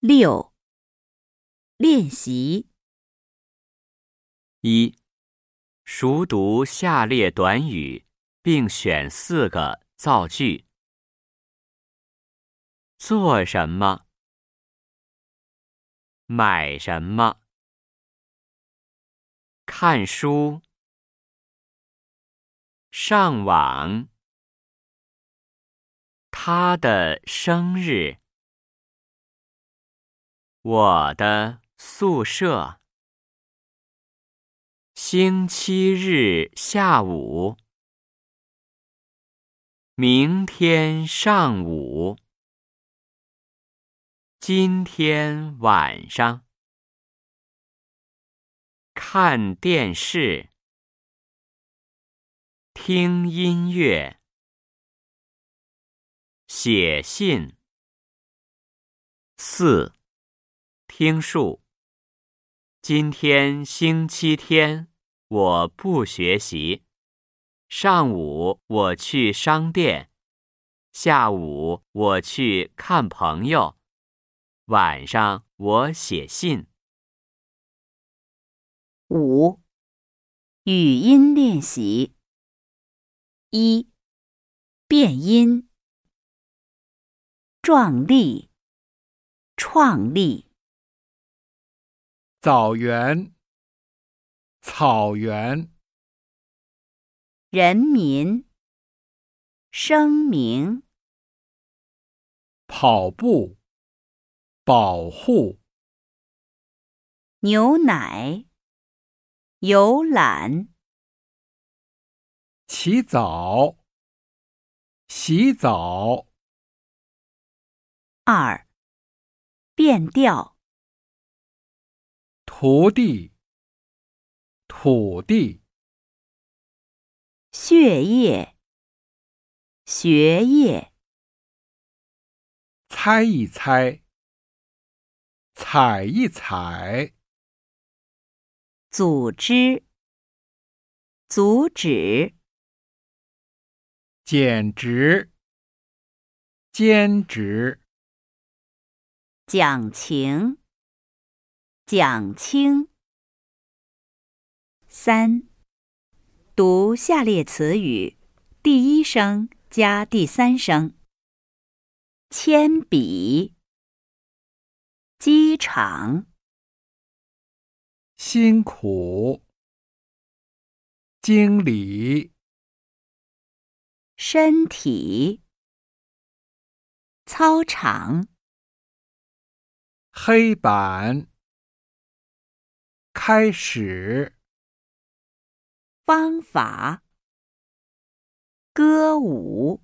六、练习一、熟读下列短语，并选四个造句。做什么？买什么？看书。上网。他的生日。我的宿舍。星期日下午。明天上午。今天晚上。看电视。听音乐。写信。四。听数。今天星期天，我不学习。上午我去商店，下午我去看朋友，晚上我写信。五。语音练习。一。变音。壮丽。创立。枣园，草原，人民，声明，跑步，保护，牛奶，游览，起早，洗澡，二，变调。徒弟，土地，血液，学业，猜一猜，踩一踩，组织，阻止，简直，兼职，讲情。讲清。三，读下列词语，第一声加第三声。铅笔，机场，辛苦，经理，身体，操场，黑板。开始。方法。歌舞。